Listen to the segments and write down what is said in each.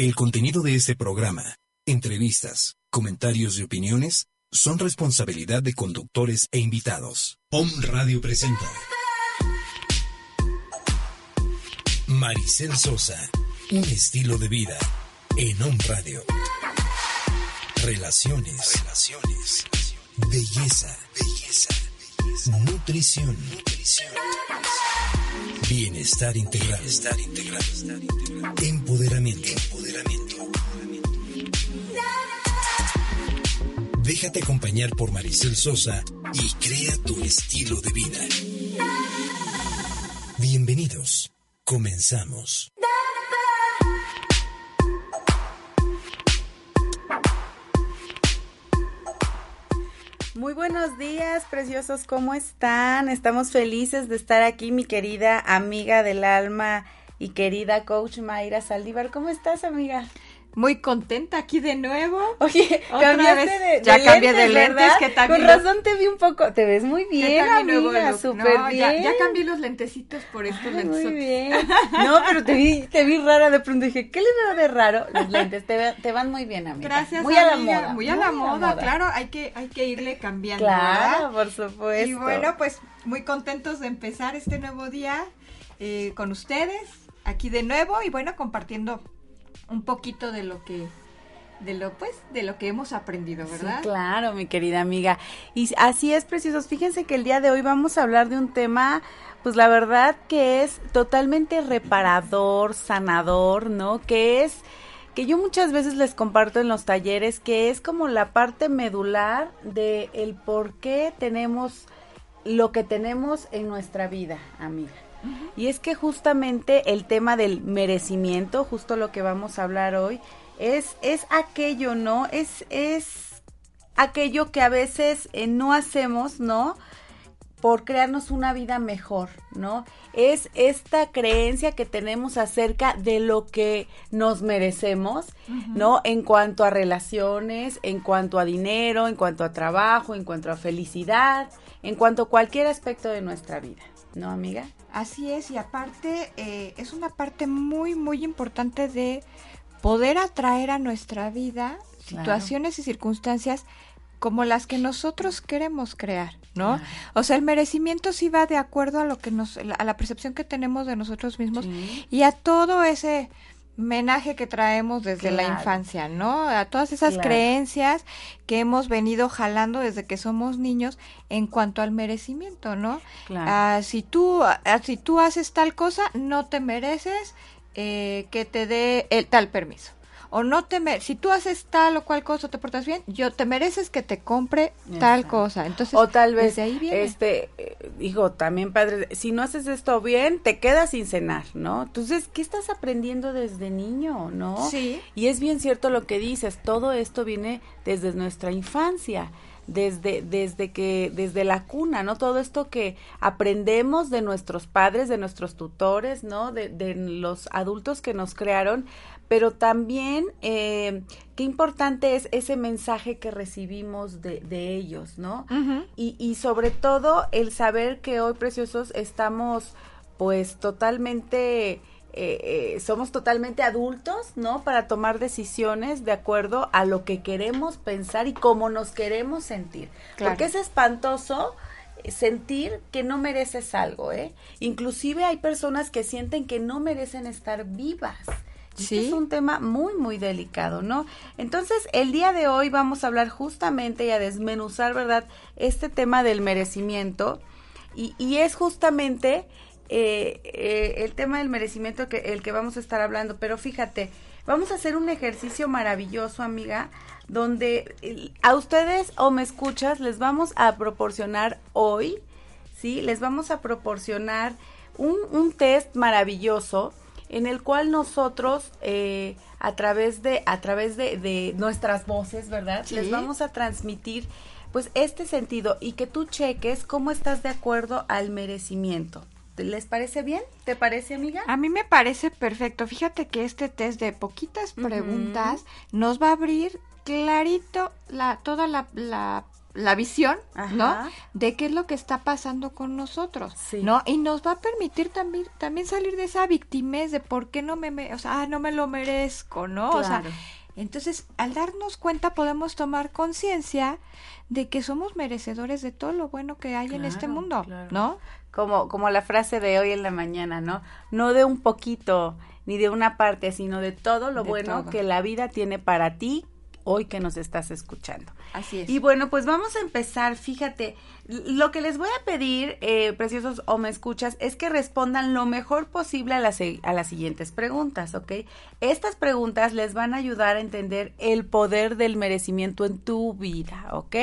El contenido de este programa, entrevistas, comentarios y opiniones son responsabilidad de conductores e invitados. Om Radio presenta Maricel Sosa, un estilo de vida en Om Radio. Relaciones, relaciones, belleza, belleza, nutrición. Bienestar integral. Bienestar integral. Empoderamiento. Empoderamiento. Déjate acompañar por Maricel Sosa y crea tu estilo de vida. Bienvenidos. Comenzamos. Muy buenos días, preciosos, ¿cómo están? Estamos felices de estar aquí, mi querida amiga del alma y querida coach Mayra Saldívar. ¿Cómo estás, amiga? Muy contenta aquí de nuevo. Oye, cambiaste de, ya cambié de lentes, ¿qué tal? Con razón te vi un poco, te ves muy bien, amiga, súper no, bien. Ya, ya, cambié los lentecitos por estos Ay, lentes. Muy bien. No, pero te vi, te vi rara de pronto, dije, ¿qué le veo de raro? Los lentes, te, te van muy bien, amiga. Gracias, Muy a la moda. Muy a la moda, claro, hay que, hay que irle cambiando, Claro, ¿verdad? por supuesto. Y bueno, pues muy contentos de empezar este nuevo día eh, con ustedes, aquí de nuevo, y bueno, compartiendo un poquito de lo que de lo pues de lo que hemos aprendido, ¿verdad? Sí, claro, mi querida amiga. Y así es, preciosos. Fíjense que el día de hoy vamos a hablar de un tema, pues la verdad que es totalmente reparador, sanador, ¿no? Que es que yo muchas veces les comparto en los talleres que es como la parte medular de el por qué tenemos lo que tenemos en nuestra vida, amiga. Y es que justamente el tema del merecimiento, justo lo que vamos a hablar hoy, es, es aquello, ¿no? Es, es aquello que a veces eh, no hacemos, ¿no? Por crearnos una vida mejor, ¿no? Es esta creencia que tenemos acerca de lo que nos merecemos, ¿no? En cuanto a relaciones, en cuanto a dinero, en cuanto a trabajo, en cuanto a felicidad, en cuanto a cualquier aspecto de nuestra vida, ¿no, amiga? Así es, y aparte eh, es una parte muy, muy importante de poder atraer a nuestra vida Claro. situaciones y circunstancias como las que nosotros queremos crear, ¿no? Claro. O sea, el merecimiento sí va de acuerdo a lo que nos, a la percepción que tenemos de nosotros mismos Sí. y a todo ese menaje que traemos desde la infancia, ¿no? A todas esas Claro. creencias que hemos venido jalando desde que somos niños en cuanto al merecimiento, ¿no? Claro. Ah, si tú ah, si tú haces tal cosa, no te mereces eh, que te dé el tal permiso. O no te si tú haces tal o cual cosa, te portas bien, yo te mereces que te compre tal Exacto. cosa. Entonces, o tal vez, desde ahí viene. este, eh, digo, también padre, si no haces esto bien, te quedas sin cenar, ¿no? Entonces, ¿qué estás aprendiendo desde niño, no? Sí. Y es bien cierto lo que dices, todo esto viene desde nuestra infancia, desde, desde que, desde la cuna, ¿no? Todo esto que aprendemos de nuestros padres, de nuestros tutores, ¿no? De, de los adultos que nos crearon, pero también eh, qué importante es ese mensaje que recibimos de, de ellos, ¿no? Y, y sobre todo el saber que hoy, preciosos, estamos pues totalmente, eh, eh, somos totalmente adultos, ¿no? Para tomar decisiones de acuerdo a lo que queremos pensar y cómo nos queremos sentir. Claro. Porque es espantoso sentir que no mereces algo, ¿eh? Inclusive hay personas que sienten que no merecen estar vivas. Este es un tema muy, muy delicado, ¿no? Entonces, el día de hoy vamos a hablar justamente y a desmenuzar, ¿verdad? Este tema del merecimiento. Y, y es justamente eh, eh, el tema del merecimiento que, el que vamos a estar hablando. Pero fíjate, vamos a hacer un ejercicio maravilloso, amiga, donde a ustedes o me escuchas, les vamos a proporcionar hoy, ¿sí? Les vamos a proporcionar un, un test maravilloso en el cual nosotros eh, a través de a través de, de nuestras voces, ¿verdad? Sí. Les vamos a transmitir pues este sentido y que tú cheques cómo estás de acuerdo al merecimiento. ¿Te- ¿Les parece bien? ¿Te parece, amiga? A mí me parece perfecto. Fíjate que este test de poquitas preguntas nos va a abrir clarito la, toda la, la, la visión, ¿no? De qué es lo que está pasando con nosotros, Sí. ¿no? Y nos va a permitir también, también salir de esa victimez de por qué no me, me- o sea, ah, no me lo merezco, ¿no? O sea, entonces, al darnos cuenta podemos tomar conciencia de que somos merecedores de todo lo bueno que hay en este mundo, claro. ¿no? Como, como la frase de hoy en la mañana, ¿no? No de un poquito ni de una parte, sino de todo lo De bueno todo. que la vida tiene para ti hoy que nos estás escuchando. Así es. Y bueno, pues vamos a empezar. Fíjate, lo que les voy a pedir, eh, preciosos o me escuchas, es que respondan lo mejor posible a las, a las siguientes preguntas, ¿ok? Estas preguntas les van a ayudar a entender el poder del merecimiento en tu vida, ¿ok?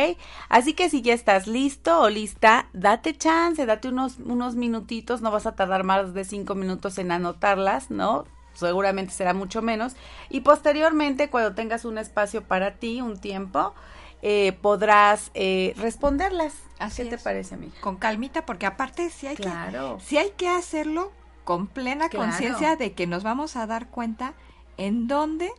Así que si ya estás listo o lista, date chance, date unos, unos minutitos, no vas a tardar más de cinco minutos en anotarlas, ¿no? Seguramente será mucho menos. Y posteriormente, cuando tengas un espacio para ti, un tiempo, eh, podrás eh, responderlas. Así ¿Qué te parece, amiga? con calmita porque aparte sí hay Claro. que sí hay que hacerlo con plena Claro. conciencia de que nos vamos a dar cuenta en dónde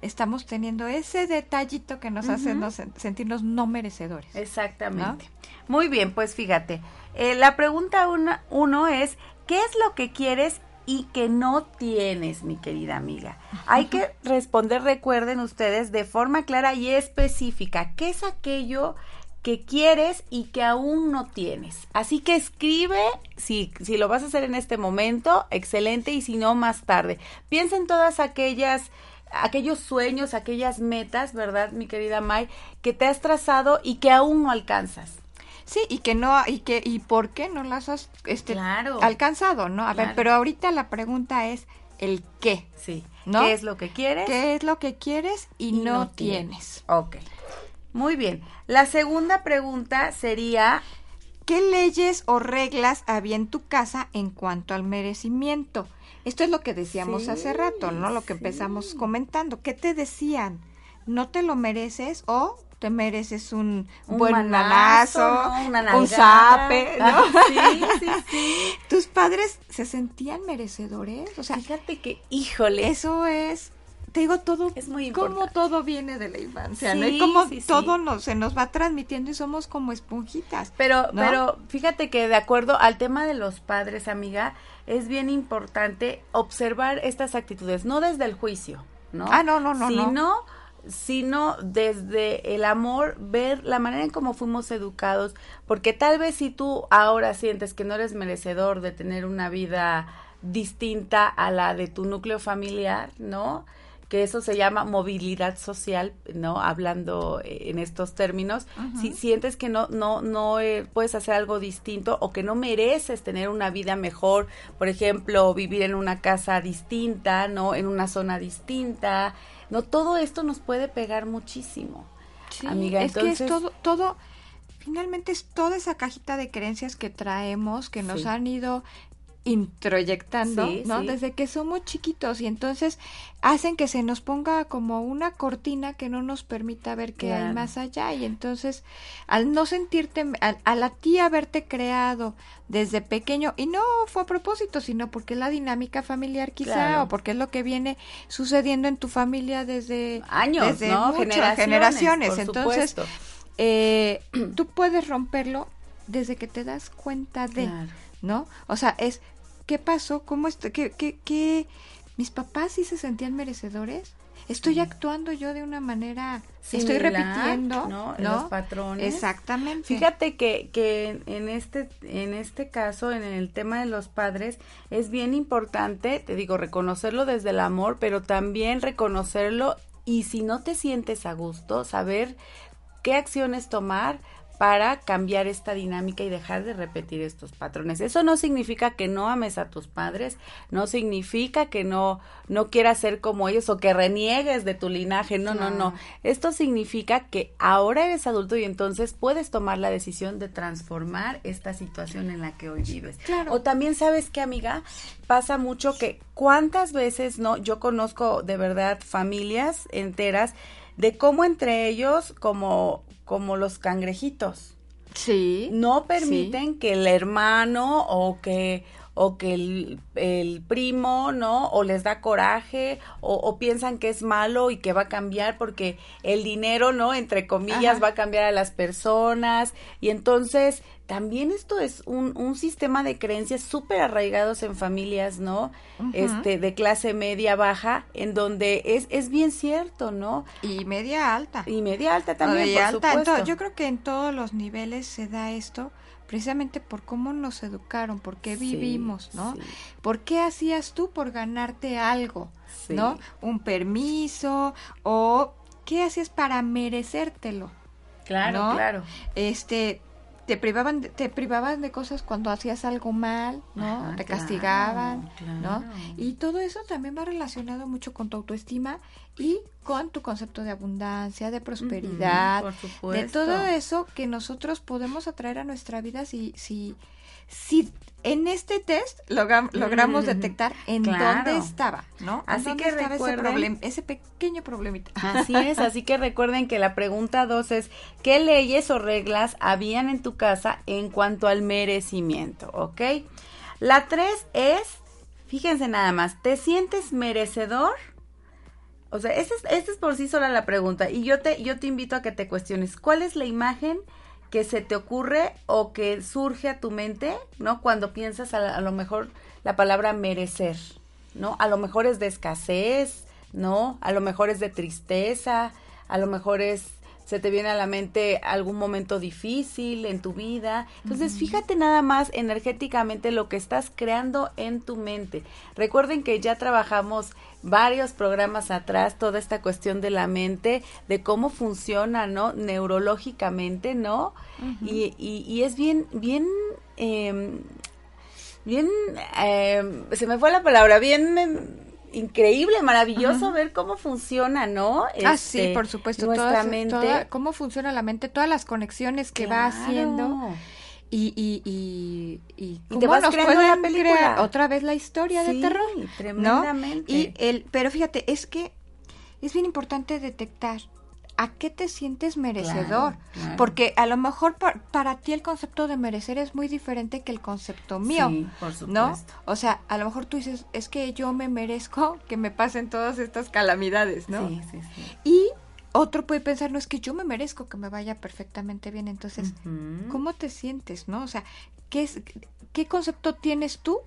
estamos teniendo ese detallito que nos hace nos- sentirnos no merecedores. Exactamente. Muy bien, pues fíjate. eh, la pregunta una- uno es, ¿qué es lo que quieres y que no tienes, mi querida amiga? Hay que responder, recuerden ustedes, de forma clara y específica. ¿Qué es aquello que quieres y que aún no tienes? Así que escribe, si, si lo vas a hacer en este momento, excelente, y si no, más tarde. Piensa en todas aquellas aquellos sueños, aquellas metas, ¿verdad, mi querida May, que te has trazado y que aún no alcanzas. Sí, y que no y que y por qué no las has este Claro. alcanzado, ¿no? A ver, pero ahorita la pregunta es el qué. Sí. ¿No? ¿Qué es lo que quieres? ¿Qué es lo que quieres y, Y no, no tienes? Ok. Muy bien. La segunda pregunta sería, ¿Qué leyes o reglas había en tu casa en cuanto al merecimiento? Esto es lo que decíamos Sí, hace rato, ¿no? Lo que sí. empezamos comentando. ¿Qué te decían? ¿No te lo mereces o te mereces un, un buen manazo, ¿no? Una un zape, ¿no? Ah, Sí, sí, sí. ¿Tus padres se sentían merecedores? O sea, Fíjate que, híjole, eso es, te digo, todo, Es muy importante. todo viene de la infancia, ¿no? Sí, Y cómo sí, sí. todo nos, se nos va transmitiendo y somos como esponjitas. Pero, ¿no? pero fíjate que de acuerdo al tema de los padres, amiga, es bien importante observar estas actitudes, no desde el juicio, ¿no? Ah, no, no, no, no. Sino, desde el amor, ver la manera en cómo fuimos educados, porque tal vez si tú ahora sientes que no eres merecedor de tener una vida distinta a la de tu núcleo familiar, ¿no? que eso se llama movilidad social, ¿no? Hablando eh, en estos términos, si sientes que no no no eh, puedes hacer algo distinto o que no mereces tener una vida mejor, por ejemplo, vivir en una casa distinta, ¿no? En una zona distinta, no todo esto nos puede pegar muchísimo. Sí, amiga, es que es todo, todo, finalmente es toda esa cajita de creencias que traemos, que nos Sí. han ido introyectando, Sí, ¿no? sí. Desde que somos chiquitos y entonces hacen que se nos ponga como una cortina que no nos permita ver qué hay más allá y entonces al no sentirte, al, a la tía haberte creado desde pequeño y no fue a propósito, sino porque es la dinámica familiar quizá Claro. o porque es lo que viene sucediendo en tu familia desde Años, desde ¿no? muchas Generaciones, generaciones. por Entonces, eh, tú puedes romperlo desde que te das cuenta de, Claro. ¿no? O sea, es, ¿qué pasó? ¿Cómo estoy? ¿Qué, qué, qué? ¿Mis papás sí se sentían merecedores? ¿Estoy actuando yo de una manera, estoy Similar, repitiendo, ¿no? ¿no? Los patrones. Exactamente. Fíjate que, que en este en este caso, en el tema de los padres, es bien importante, te digo, reconocerlo desde el amor, pero también reconocerlo y si no te sientes a gusto, saber qué acciones tomar para cambiar esta dinámica y dejar de repetir estos patrones. Eso no significa que no ames a tus padres, no significa que no no quieras ser como ellos o que reniegues de tu linaje, no, no, no. Esto significa que ahora eres adulto y entonces puedes tomar la decisión de transformar esta situación en la que hoy vives. Claro. O también sabes que, amiga, pasa mucho que cuántas veces no yo conozco de verdad familias enteras de cómo entre ellos como como los cangrejitos. Sí. No permiten que el hermano o que o que el, el, primo, ¿no? O les da coraje, o, o, piensan que es malo y que va a cambiar porque el dinero, ¿no? Entre comillas, Ajá. va a cambiar a las personas. Y entonces, también esto es un, un sistema de creencias súper arraigados en familias, ¿no? Este, de clase media baja, en donde es, es bien cierto, ¿no? Y media alta. Y media alta también, Media por alta. supuesto. Yo creo que en todos los niveles se da esto precisamente por cómo nos educaron, por qué Sí, vivimos, ¿no? sí. ¿Por qué hacías tú por ganarte algo, Sí. ¿no? Un permiso o qué hacías para merecértelo, Claro, ¿no? claro. Este te privaban de, te privaban de cosas cuando hacías algo mal, ¿no? Ajá, te claro, castigaban, ¿no? Y todo eso también va relacionado mucho con tu autoestima y con tu concepto de abundancia, de prosperidad, por de supuesto. todo eso que nosotros podemos atraer a nuestra vida si si si en este test logra- logramos detectar en claro. dónde estaba, ¿no? Así que ese, recuerden- ese pequeño problemita. Así es, así que recuerden que la pregunta dos es, ¿qué leyes o reglas habían en tu casa en cuanto al merecimiento? ¿Ok? La tres es, fíjense nada más, ¿te sientes merecedor? O sea, esta es, es por sí sola la pregunta y yo te, yo te invito a que te cuestiones, ¿cuál es la imagen que se te ocurre o que surge a tu mente, ¿no? Cuando piensas a, a lo mejor la palabra merecer, ¿no? A lo mejor es de escasez, ¿no? A lo mejor es de tristeza, a lo mejor es se te viene a la mente algún momento difícil en tu vida. Entonces, fíjate nada más energéticamente lo que estás creando en tu mente. Recuerden que ya trabajamos varios programas atrás toda esta cuestión de la mente, de cómo funciona, ¿no? Neurológicamente, ¿no? y, y, y es bien, bien, eh, bien, eh, se me fue la palabra, bien... eh, increíble, maravilloso ver cómo funciona, ¿no? ah, sí, Este, por supuesto. Nuestra todas- mente. toda- cómo funciona la mente, todas las conexiones que va haciendo y, y, y, y, te cómo vas nos creando la película. crear otra vez la historia Sí, de terror. tremendamente. ¿no? Y el, pero fíjate, es que es bien importante detectar a qué te sientes merecedor. Claro, claro. Porque a lo mejor pa- para ti el concepto de merecer es muy diferente que el concepto mío. Sí, por ¿No? supuesto. O sea, a lo mejor tú dices, es que yo me merezco que me pasen todas estas calamidades, ¿no? Sí, sí, sí. Y otro puede pensar, no es que yo me merezco que me vaya perfectamente bien. Entonces. ¿cómo te sientes, no? O sea, ¿qué, es, ¿qué concepto tienes tú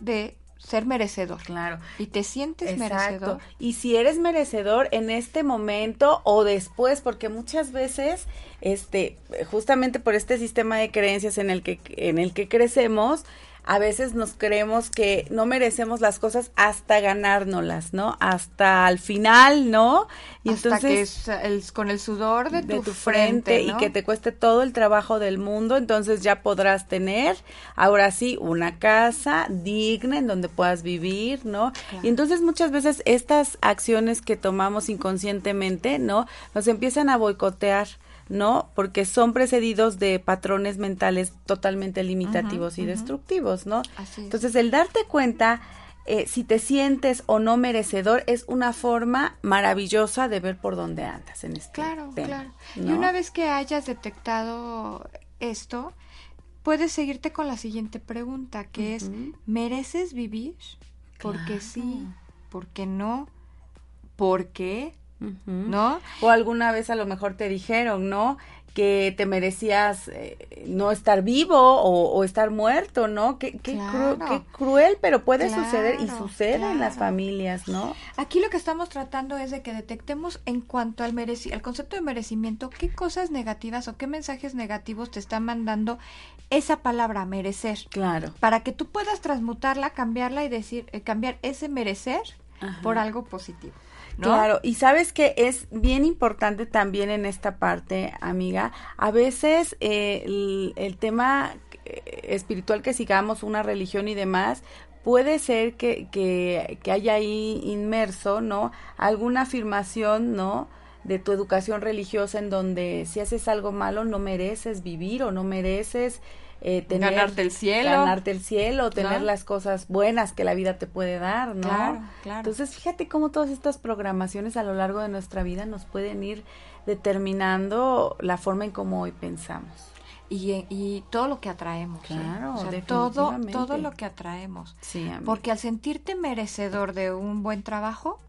de ser merecedor? Claro. Y te sientes Exacto. merecedor. Y si eres merecedor en este momento o después, porque muchas veces, este, justamente por este sistema de creencias en el que, en el que crecemos, a veces nos creemos que no merecemos las cosas hasta ganárnoslas, ¿no? Hasta al final, ¿no? Y Hasta entonces que es el- con el sudor de, de tu, tu frente, frente ¿no? y que te cueste todo el trabajo del mundo, entonces ya podrás tener ahora sí una casa digna en donde puedas vivir, ¿no? Claro. Y entonces muchas veces estas acciones que tomamos inconscientemente, ¿no? Nos empiezan a boicotear. ¿No? Porque son precedidos de patrones mentales totalmente limitativos y destructivos, ¿no? Así. Entonces, el darte cuenta eh, si te sientes o no merecedor es una forma maravillosa de ver por dónde andas en este Claro, tema, claro. Y ¿no? una vez que hayas detectado esto, puedes seguirte con la siguiente pregunta, que es. ¿mereces vivir? Porque sí, porque no, ¿por qué? ¿No? O alguna vez a lo mejor te dijeron, ¿no? Que te merecías eh, no estar vivo o, o estar muerto, ¿no? Qué, qué, cru- Claro. qué cruel, pero puede Claro, suceder y sucede en las familias, ¿no? Aquí lo que estamos tratando es de que detectemos en cuanto al mereci al concepto de merecimiento, qué cosas negativas o qué mensajes negativos te está mandando esa palabra merecer, Claro. para que tú puedas transmutarla, cambiarla y decir, eh, cambiar ese merecer Ajá. por algo positivo. Claro, y sabes que es bien importante también en esta parte, amiga, a veces eh, el, tema eh, espiritual que sigamos, una religión y demás, puede ser que, que, que haya ahí inmerso, ¿no? Alguna afirmación, ¿no? de tu educación religiosa en donde si haces algo malo no mereces vivir o no mereces eh, tener, ganarte el cielo. Ganarte el cielo, tener las cosas buenas que la vida te puede dar, ¿no? Claro, claro. Entonces, fíjate cómo todas estas programaciones a lo largo de nuestra vida nos pueden ir determinando la forma en cómo hoy pensamos. Y, y todo lo que atraemos. ¿eh? Claro, todo, todo lo que atraemos. Sí, Porque al sentirte merecedor de un buen trabajo,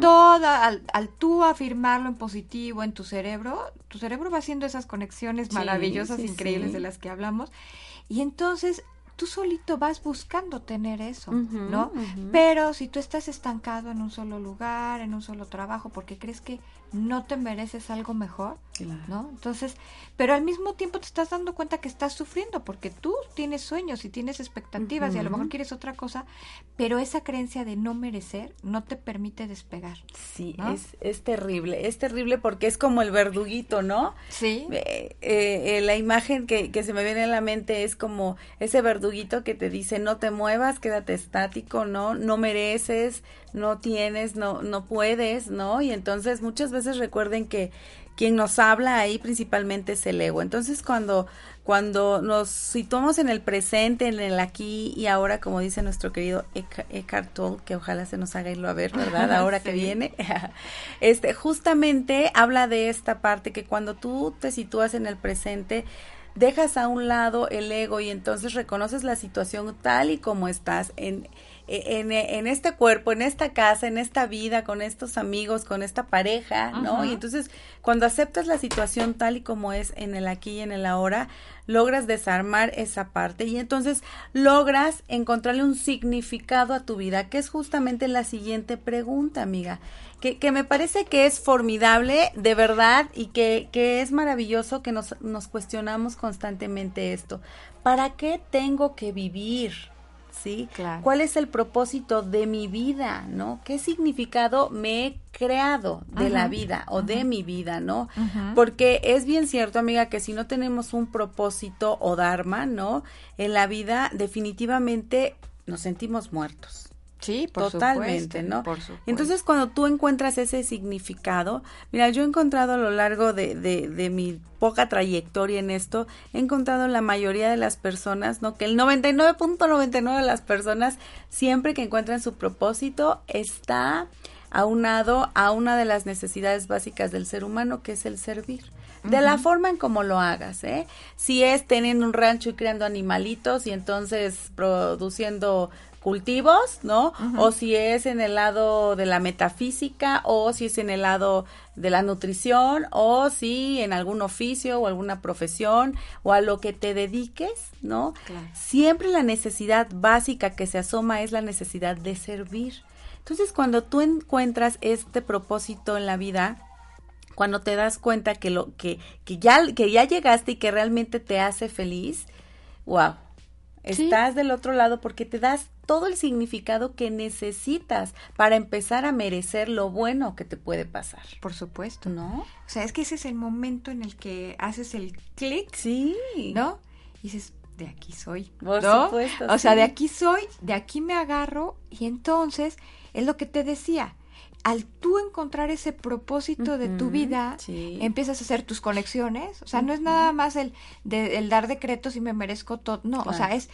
Toda, al, al, tú afirmarlo en positivo en tu cerebro, tu cerebro va haciendo esas conexiones maravillosas, increíbles de las que hablamos. Y entonces tú solito vas buscando tener eso, ¿no? Pero si tú estás estancado en un solo lugar, en un solo trabajo, porque crees que no te mereces algo mejor, ¿no? Entonces, pero al mismo tiempo te estás dando cuenta que estás sufriendo porque tú tienes sueños y tienes expectativas y a lo mejor quieres otra cosa, pero esa creencia de no merecer no te permite despegar. Sí, es, es terrible, es terrible porque es como el verduguito, ¿no? Sí. Eh, eh, la imagen que, que se me viene a la mente es como ese verduguito que te dice no te muevas, quédate estático, ¿no? No mereces, no tienes, no, no puedes, ¿no? Y entonces muchas veces recuerden que quien nos habla ahí principalmente es el ego. Entonces cuando, cuando nos situamos en el presente, en el aquí y ahora, como dice nuestro querido Eckhart Tolle, que ojalá se nos haga irlo a ver, ¿verdad? Ahora que viene, este, justamente habla de esta parte que cuando tú te sitúas en el presente, dejas a un lado el ego y entonces reconoces la situación tal y como estás en en, en, este cuerpo, en esta casa, en esta vida, con estos amigos, con esta pareja, ¿no? Y entonces, cuando aceptas la situación tal y como es en el aquí y en el ahora, logras desarmar esa parte y entonces logras encontrarle un significado a tu vida, que es justamente la siguiente pregunta, amiga, que, que me parece que es formidable, de verdad, y que, que es maravilloso que nos, nos cuestionamos constantemente esto. ¿Para qué tengo que vivir? ¿Sí? ¿Cuál es el propósito de mi vida, ¿no? ¿Qué significado me he creado de la vida o de mi vida, ¿no? Porque es bien cierto, amiga, que si no tenemos un propósito o dharma, ¿no? En la vida definitivamente nos sentimos muertos. Sí, por totalmente, ¿no? Entonces, cuando tú encuentras ese significado, mira, yo he encontrado a lo largo de, de, de, mi poca trayectoria en esto, he encontrado la mayoría de las personas, ¿no? Que el 99.99 de las personas, siempre que encuentran su propósito, está aunado a una de las necesidades básicas del ser humano, que es el servir de la forma en como lo hagas, ¿eh? Si es teniendo un rancho y criando animalitos y entonces produciendo cultivos, ¿no? O si es en el lado de la metafísica, o si es en el lado de la nutrición, o si en algún oficio o alguna profesión, o a lo que te dediques, ¿no? Siempre la necesidad básica que se asoma es la necesidad de servir. Entonces, cuando tú encuentras este propósito en la vida, cuando te das cuenta que lo que, que ya que ya llegaste y que realmente te hace feliz, wow, Estás del otro lado porque te das todo el significado que necesitas para empezar a merecer lo bueno que te puede pasar. Por supuesto. ¿No? O sea, es que ese es el momento en el que haces el clic. Sí. ¿No? Y dices, de aquí soy. Por supuesto. O sea, de aquí soy, de aquí me agarro y entonces es lo que te decía al tú encontrar ese propósito de tu vida, empiezas a hacer tus conexiones. O sea, no es nada más el, de, el dar decretos y me merezco todo. No, o sea, es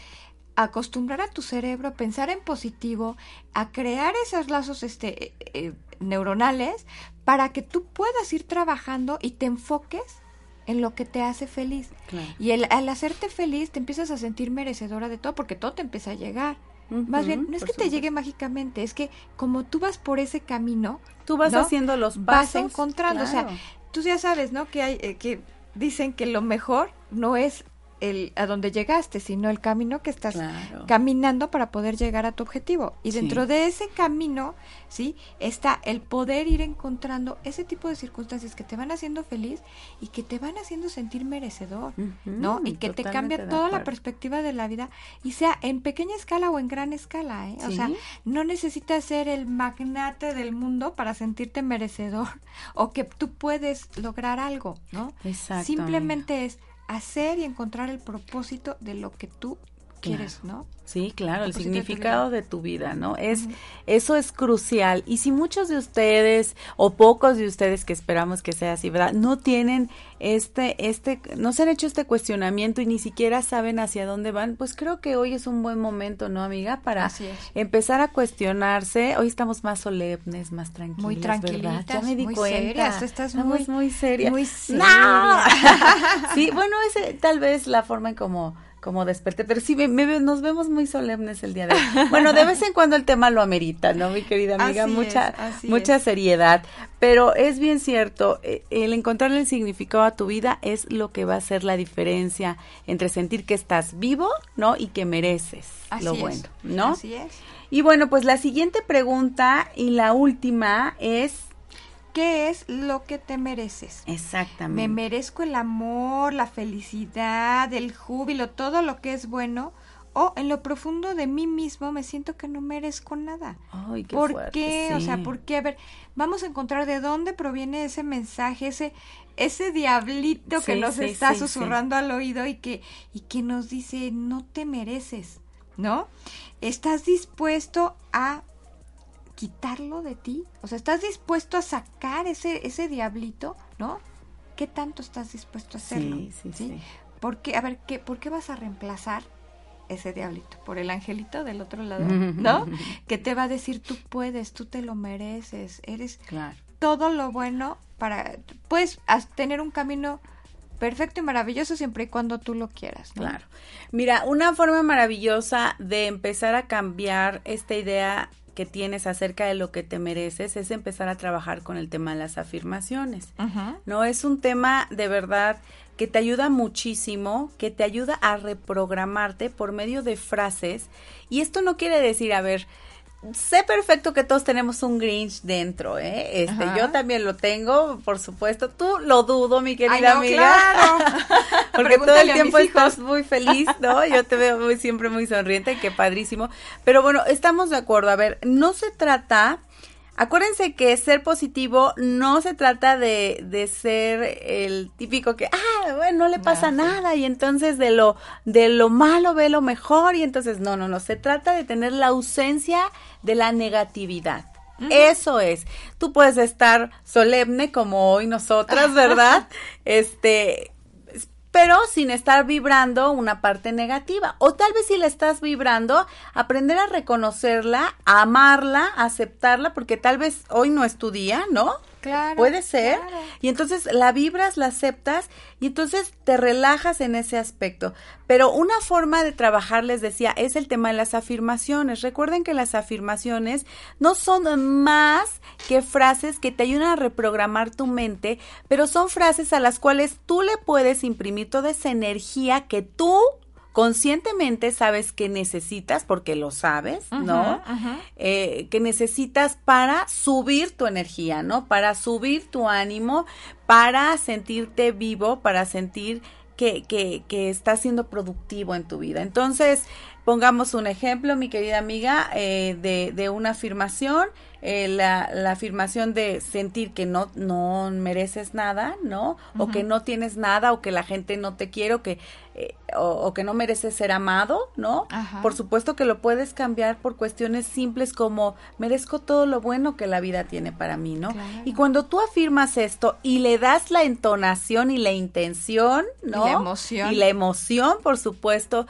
acostumbrar a tu cerebro a pensar en positivo, a crear esos lazos este, eh, eh, neuronales para que tú puedas ir trabajando y te enfoques en lo que te hace feliz. Y el, al hacerte feliz te empiezas a sentir merecedora de todo porque todo te empieza a llegar. Más bien, no es que te llegue mágicamente, es que como tú vas por ese camino, tú vas haciendo los pasos, vas encontrando, o sea, tú ya sabes, ¿no? Que hay eh, que dicen que lo mejor no es el a donde llegaste, sino el camino que estás Claro. caminando para poder llegar a tu objetivo. Y Sí. dentro de ese camino, ¿sí? Está el poder ir encontrando ese tipo de circunstancias que te van haciendo feliz y que te van haciendo sentir merecedor, ¿no? Y que te cambia toda la perspectiva de la vida y sea en pequeña escala o en gran escala, ¿eh? O sea, no necesitas ser el magnate del mundo para sentirte merecedor o que tú puedes lograr algo, ¿no? Exacto, Simplemente es hacer y encontrar el propósito de lo que tú quieres, ¿no? Sí, claro, el significado de tu vida, ¿no? Es eso es crucial. Y si muchos de ustedes o pocos de ustedes que esperamos que sea así, ¿verdad? No tienen este este no se han hecho este cuestionamiento y ni siquiera saben hacia dónde van, pues creo que hoy es un buen momento, ¿no, amiga? Para es. empezar a cuestionarse. Hoy estamos más solemnes, más tranquilas, Muy ¿verdad? Ya tranquilitas, me di muy cuenta. serias, estás muy- muy serias. muy ¡No! sí, bueno, ese tal vez la forma en como como desperté, pero sí me- me- nos vemos muy solemnes el día de hoy. Bueno, de vez en cuando el tema lo amerita, ¿no, mi querida amiga? Así mucha es, mucha es. seriedad, pero es bien cierto, eh, el encontrarle el significado a tu vida es lo que va a hacer la diferencia entre sentir que estás vivo, ¿no? Y que mereces Así lo es, bueno, ¿no? Así es. Y bueno, pues la siguiente pregunta y la última es ¿Qué es lo que te mereces? exactamente. Me merezco el amor, la felicidad, el júbilo, todo lo que es bueno. O en lo profundo de mí mismo me siento que no merezco nada. Ay, qué ¿Por fuerte, qué? O sea. ¿por qué? A ver, vamos a encontrar de dónde proviene ese mensaje, ese ese diablito que nos sí, está susurrando al oído y que y que nos dice, "No te mereces", ¿no? ¿Estás dispuesto a quitarlo de ti? O sea, ¿estás dispuesto a sacar ese ese diablito, ¿no? ¿Qué tanto estás dispuesto a hacerlo? Sí, sí, sí. ¿Por qué? A ver, ¿qué, ¿por qué vas a reemplazar ese diablito? ¿Por el angelito del otro lado? ¿No? que te va a decir, tú puedes, tú te lo mereces, eres Claro. todo lo bueno para... Puedes tener un camino perfecto y maravilloso siempre y cuando tú lo quieras. ¿no? Claro. Mira, una forma maravillosa de empezar a cambiar esta idea que tienes acerca de lo que te mereces es empezar a trabajar con el tema de las afirmaciones. No es un tema de verdad que te ayuda muchísimo, que te ayuda a reprogramarte por medio de frases. Y esto no quiere decir, a ver, sé perfecto que todos tenemos un Grinch dentro, ¿eh? Este, Ajá. yo también lo tengo, por supuesto. Tú lo dudo, mi querida Ay, no, amiga. claro. Porque todo el tiempo estás muy feliz, ¿no? Yo te veo muy, siempre muy sonriente, qué padrísimo. Pero bueno, estamos de acuerdo. A ver, no se trata, acuérdense que ser positivo no se trata de, de ser el típico que, ah, bueno, no le pasa sí. nada y entonces de lo, de lo malo ve lo mejor y entonces no, no, no, se trata de tener la ausencia de la negatividad. Eso es. Tú puedes estar solemne como hoy nosotras, ¿verdad? este, pero sin estar vibrando una parte negativa. O tal vez si la estás vibrando, aprender a reconocerla, a amarla, a aceptarla, porque tal vez hoy no es tu día, ¿no? Claro, Puede ser. claro. Y entonces la vibras, la aceptas y entonces te relajas en ese aspecto. Pero una forma de trabajar, les decía, es el tema de las afirmaciones. Recuerden que las afirmaciones no son más que frases que te ayudan a reprogramar tu mente, pero son frases a las cuales tú le puedes imprimir toda esa energía que tú conscientemente sabes que necesitas, porque lo sabes, ¿no? Eh, que necesitas para subir tu energía, ¿no? Para subir tu ánimo, para sentirte vivo, para sentir que, que, que estás siendo productivo en tu vida. Entonces, pongamos un ejemplo, mi querida amiga, eh, de, de una afirmación, eh, la, la afirmación de sentir que no, no mereces nada, ¿no? O que no tienes nada, o que la gente no te quiere, o que, eh, o, o que no mereces ser amado, ¿no? Ajá. Por supuesto que lo puedes cambiar por cuestiones simples como merezco todo lo bueno que la vida tiene para mí, ¿no? Claro. Y cuando tú afirmas esto y le das la entonación y la intención, ¿no? Y la emoción. Y la emoción, por supuesto,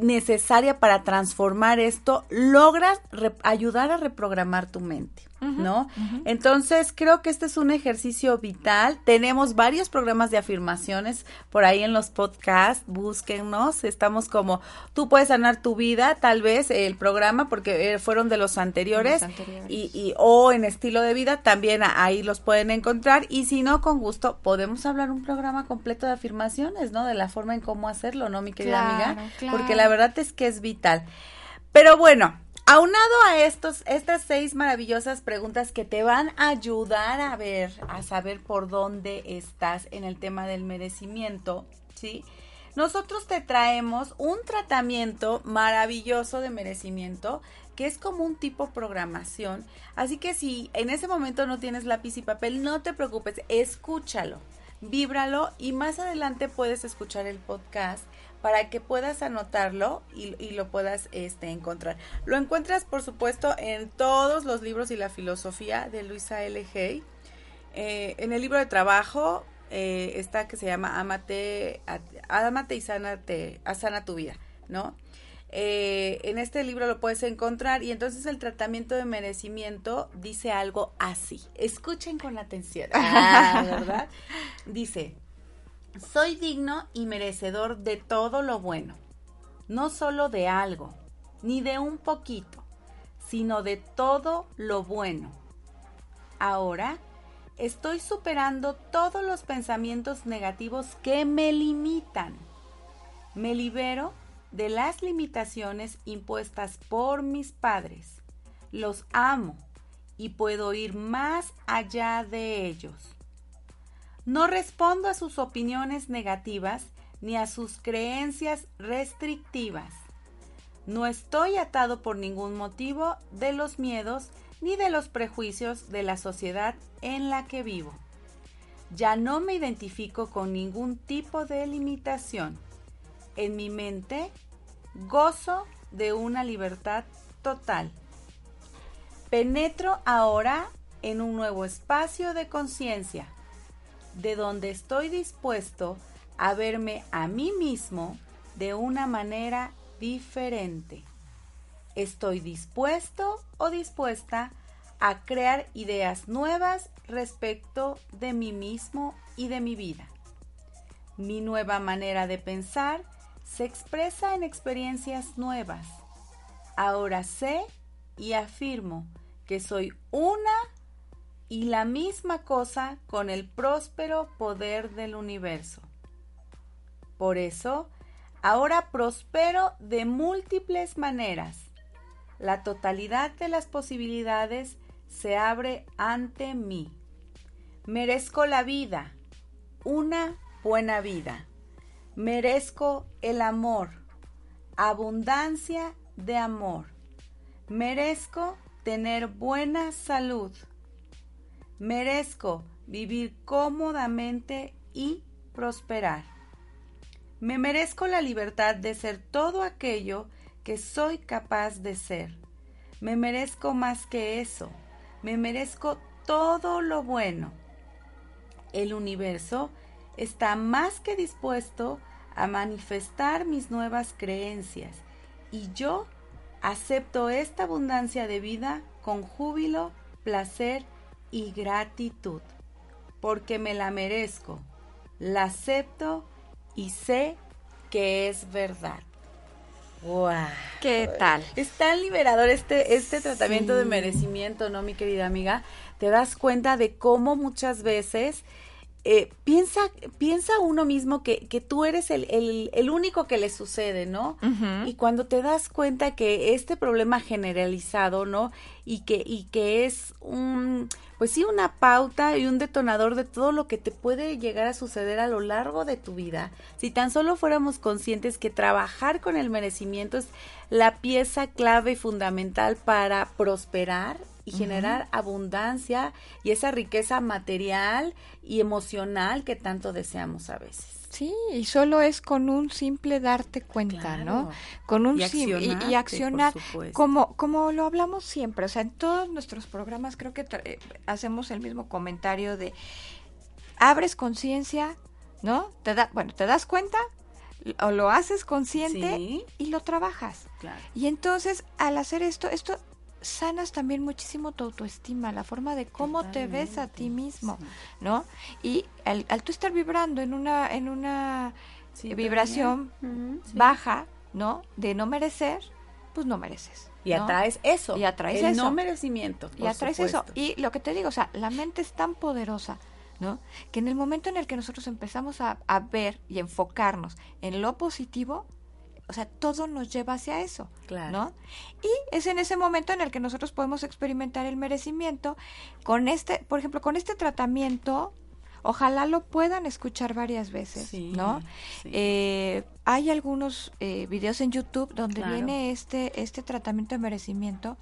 necesaria para transformar esto, logras ayudar a reprogramar tu mente. ¿No? Entonces, creo que este es un ejercicio vital. Tenemos varios programas de afirmaciones por ahí en los podcasts, búsquennos. Estamos como, tú puedes sanar tu vida, tal vez el programa, porque eh, fueron de los anteriores, Y, y, o en estilo de vida, también ahí los pueden encontrar. Y si no, con gusto, podemos hablar un programa completo de afirmaciones, ¿no? De la forma en cómo hacerlo, ¿no, mi querida amiga? Porque la verdad es que es vital. Pero bueno, Aunado a estos, estas seis maravillosas preguntas que te van a ayudar a ver, a saber por dónde estás en el tema del merecimiento, ¿sí? Nosotros te traemos un tratamiento maravilloso de merecimiento que es como un tipo programación. Así que si en ese momento no tienes lápiz y papel, no te preocupes, escúchalo, víbralo y más adelante puedes escuchar el podcast para que puedas anotarlo y, lo puedas este, encontrar. Lo encuentras, por supuesto, en todos los libros y la filosofía de Luisa L. Hay. Eh, en el libro de trabajo eh, está que se llama Amate, Amate y Sánate, Sana tu vida, ¿no? Eh, en este libro lo puedes encontrar y entonces el tratamiento de merecimiento dice algo así. Escuchen con atención, ah, ¿verdad? Dice, soy digno y merecedor de todo lo bueno, no solo de algo, ni de un poquito, sino de todo lo bueno. Ahora estoy superando todos los pensamientos negativos que me limitan. Me libero de las limitaciones impuestas por mis padres. Los amo y puedo ir más allá de ellos. No respondo a sus opiniones negativas ni a sus creencias restrictivas. No estoy atado por ningún motivo de los miedos ni de los prejuicios de la sociedad en la que vivo. Ya no me identifico con ningún tipo de limitación. En mi mente gozo de una libertad total. Penetro ahora en un nuevo espacio de conciencia de donde estoy dispuesto a verme a mí mismo de una manera diferente. Estoy dispuesto o dispuesta a crear ideas nuevas respecto de mí mismo y de mi vida. Mi nueva manera de pensar se expresa en experiencias nuevas. Ahora sé y afirmo que soy una y la misma cosa con el próspero poder del universo. Por eso, ahora prospero de múltiples maneras. La totalidad de las posibilidades se abre ante mí. Merezco la vida, una buena vida. Merezco el amor, abundancia de amor. Merezco tener buena salud Merezco vivir cómodamente y prosperar. Me merezco la libertad de ser todo aquello que soy capaz de ser. Me merezco más que eso. Me merezco todo lo bueno. El universo está más que dispuesto a manifestar mis nuevas creencias y yo acepto esta abundancia de vida con júbilo, placer y gratitud, porque me la merezco, la acepto y sé que es verdad. Wow. ¿Qué tal? Es tan liberador este, este tratamiento de merecimiento, ¿no, mi querida amiga? Te das cuenta de cómo muchas veces eh, piensa, piensa uno mismo que, que tú eres el, el, único que le sucede, ¿no? Y cuando te das cuenta que este problema generalizado, ¿no? Y que, y que es un, pues sí, una pauta y un detonador de todo lo que te puede llegar a suceder a lo largo de tu vida. Si tan solo fuéramos conscientes que trabajar con el merecimiento es la pieza clave y fundamental para prosperar y generar abundancia y esa riqueza material y emocional que tanto deseamos a veces. Sí, y solo es con un simple darte cuenta, ¿no? Con un simple y, accionar como como lo hablamos siempre, o sea, en todos nuestros programas creo que eh, hacemos el mismo comentario de abres conciencia, ¿no? Te da, bueno, te das cuenta o lo haces consciente y lo trabajas. Y entonces, al hacer esto, esto sanas también muchísimo tu autoestima, la forma de cómo te ves a ti mismo, ¿no? Y al, al, tú estar vibrando en una, en una vibración baja, ¿no? De no merecer, pues no mereces. Y atraes eso. Y atraes el eso. no merecimiento. y atraes eso. Y lo que te digo, o sea, la mente es tan poderosa, ¿no? Que en el momento en el que nosotros empezamos a, a ver y enfocarnos en lo positivo, o sea, todo nos lleva hacia eso, claro. ¿no? Y es en ese momento en el que nosotros podemos experimentar el merecimiento con este, por ejemplo, con este tratamiento ojalá lo puedan escuchar varias veces, sí, ¿no? Sí. Eh, hay algunos eh, videos en YouTube donde claro. viene este, este tratamiento de merecimiento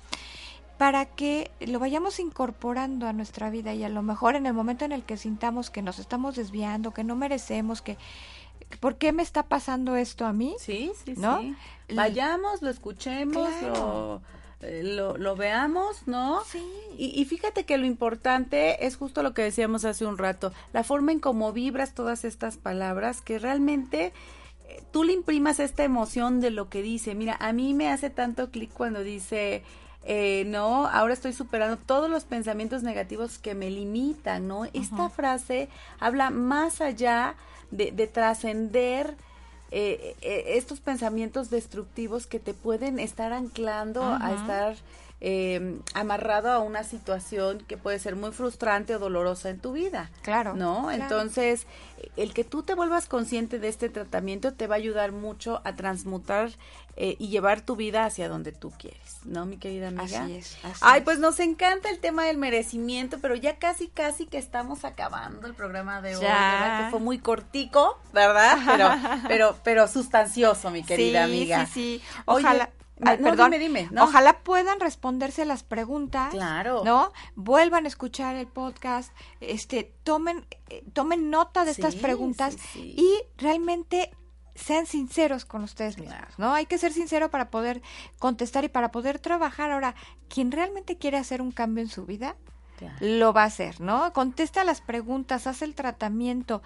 para que lo vayamos incorporando a nuestra vida y a lo mejor en el momento en el que sintamos que nos estamos desviando, que no merecemos, que ¿por qué me está pasando esto a mí? Sí, sí, ¿no? sí. Vayamos, lo escuchemos, Claro. lo, eh, lo, lo veamos, ¿no? Sí. Y, y fíjate que lo importante es justo lo que decíamos hace un rato, la forma en cómo vibras todas estas palabras, que realmente eh, tú le imprimas esta emoción de lo que dice. Mira, a mí me hace tanto clic cuando dice, eh, no, ahora estoy superando todos los pensamientos negativos que me limitan, ¿no? Esta frase habla más allá de, de trascender eh, eh, estos pensamientos destructivos que te pueden estar anclando a estar eh, amarrado a una situación que puede ser muy frustrante o dolorosa en tu vida. Claro, ¿No? claro. Entonces, el que tú te vuelvas consciente de este tratamiento te va a ayudar mucho a transmutar eh, y llevar tu vida hacia donde tú quieres, ¿no, mi querida amiga? Así es. así Ay, es. pues nos encanta el tema del merecimiento, pero ya casi, casi que estamos acabando el programa de hoy. Que fue muy cortico, ¿verdad? Pero, pero, pero sustancioso, mi querida sí, amiga. Sí, sí, Oye, Ojalá. Ah, no, perdón. dime, dime, no. Ojalá puedan responderse las preguntas. Claro. ¿No? Vuelvan a escuchar el podcast. Este, tomen, eh, tomen nota de estas preguntas sí, sí. y realmente sean sinceros con ustedes mismos, Claro. ¿no? Hay que ser sincero para poder contestar y para poder trabajar. Ahora, quien realmente quiere hacer un cambio en su vida, Lo va a hacer, ¿no? Contesta las preguntas, haz el tratamiento,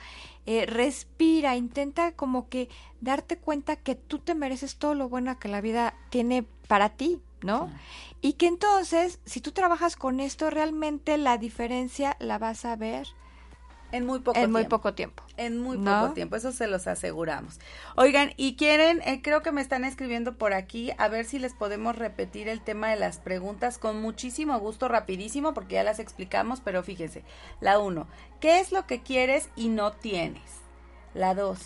eh, respira, intenta como que darte cuenta que tú te mereces todo lo bueno que la vida tiene para ti, ¿no? Y que entonces, si tú trabajas con esto, realmente la diferencia la vas a ver En muy poco en muy tiempo. poco tiempo. En muy ¿No? poco tiempo, eso se los aseguramos. Oigan, y quieren, eh, creo que me están escribiendo por aquí, a ver si les podemos repetir el tema de las preguntas con muchísimo gusto, rapidísimo, porque ya las explicamos, pero fíjense. La uno, ¿qué es lo que quieres y no tienes? La dos,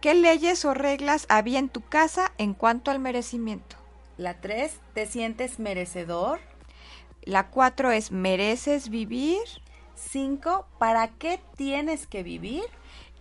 ¿Qué leyes o reglas había en tu casa en cuanto al merecimiento? la tres, ¿te sientes merecedor? La cuatro es ¿mereces vivir? Cinco, ¿para qué tienes que vivir?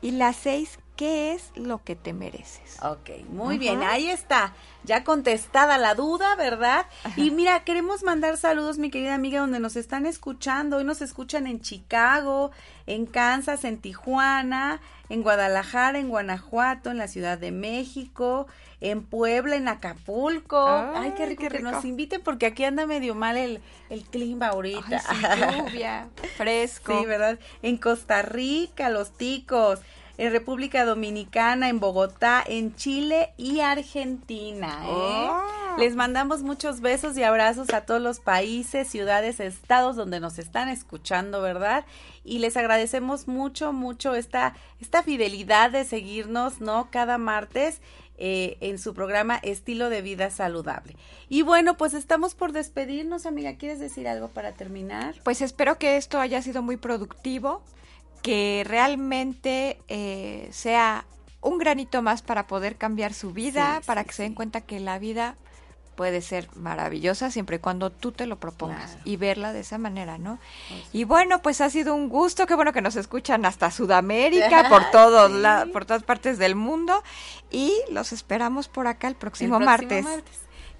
Y la seis, ¿qué es lo que te mereces? Ok, muy Ajá. bien, ahí está, ya contestada la duda, ¿verdad? Y mira, queremos mandar saludos, mi querida amiga, donde nos están escuchando. Hoy nos escuchan en Chicago, en Kansas, en Tijuana, en Guadalajara, en Guanajuato, en la Ciudad de México, en Puebla, en Acapulco. Ay, qué rico qué que nos inviten porque aquí anda medio mal el, el clima ahorita. Ay, sí, lluvia, fresco. Sí, ¿verdad? En Costa Rica, Los Ticos, en República Dominicana, en Bogotá, en Chile y Argentina. ¿eh? Oh. Les mandamos muchos besos y abrazos a todos los países, ciudades, estados donde nos están escuchando, ¿verdad? Y les agradecemos mucho, mucho esta, esta fidelidad de seguirnos, ¿no? Cada martes. Eh, en su programa Estilo de Vida Saludable. Y bueno, pues estamos por despedirnos, amiga. ¿Quieres decir algo para terminar? Pues espero que esto haya sido muy productivo, que realmente eh, sea un granito más para poder cambiar su vida, Sí, para sí, que se den cuenta que la vida puede ser maravillosa siempre y cuando tú te lo propongas Claro. y verla de esa manera, ¿no? Y bueno, pues ha sido un gusto, qué bueno que nos escuchan hasta Sudamérica, por todos Sí. la- por todas partes del mundo y los esperamos por acá el próximo, El martes.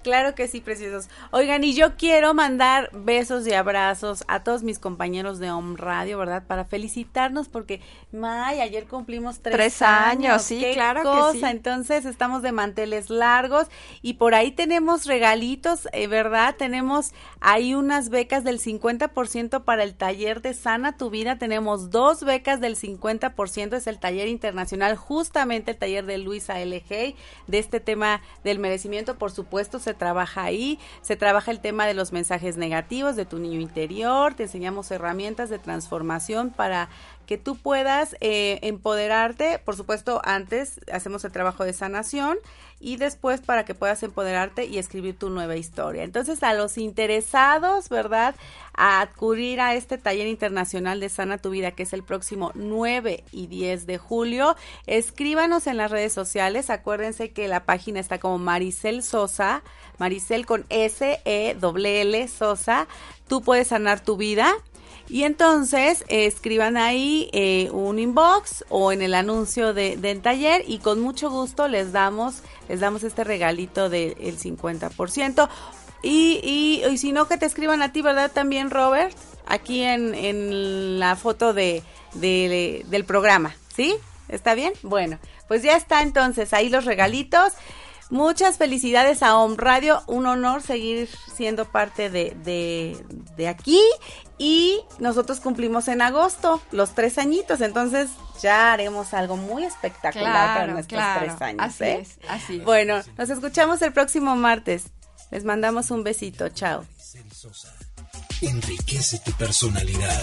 Claro que sí, preciosos. Oigan, y yo quiero mandar besos y abrazos a todos mis compañeros de Home Radio, ¿verdad? Para felicitarnos porque, May, ayer cumplimos tres, Tres años, sí, Qué claro que cosa. sí. Entonces estamos de manteles largos y por ahí tenemos regalitos, eh, ¿verdad? Tenemos ahí unas becas del 50% para el taller de Sana tu Vida. Tenemos dos becas del 50%, es el taller internacional, justamente el taller de Luisa L. Hay, de este tema del merecimiento, por supuesto, se trabaja ahí, se trabaja el tema de los mensajes negativos de tu niño interior, te enseñamos herramientas de transformación para que tú puedas eh, empoderarte, por supuesto, antes hacemos el trabajo de sanación y después para que puedas empoderarte y escribir tu nueva historia. Entonces, a los interesados, ¿verdad? A acudir a este taller internacional de Sana tu Vida, que es el próximo 9 y 10 de julio, escríbanos en las redes sociales. Acuérdense que la página está como Maricel Sosa, Maricel con S, E, L, L, Sosa. Tú puedes sanar tu vida y entonces escriban ahí eh, un inbox o en el anuncio de, del taller y con mucho gusto les damos, les damos este regalito del 50%. Y, y, y, si no, que te escriban a ti, ¿verdad? También, Robert, aquí en, en la foto de, de, del programa, ¿sí? ¿Está bien? Bueno, pues ya está entonces ahí los regalitos. Muchas felicidades a Home Radio, un honor seguir siendo parte de, de, de, aquí y nosotros cumplimos en agosto los tres añitos, entonces ya haremos algo muy espectacular claro, para nuestros claro. tres años. Así ¿eh? es, así es. Bueno, nos escuchamos el próximo martes. Les mandamos un besito, chao. Enriquece tu personalidad.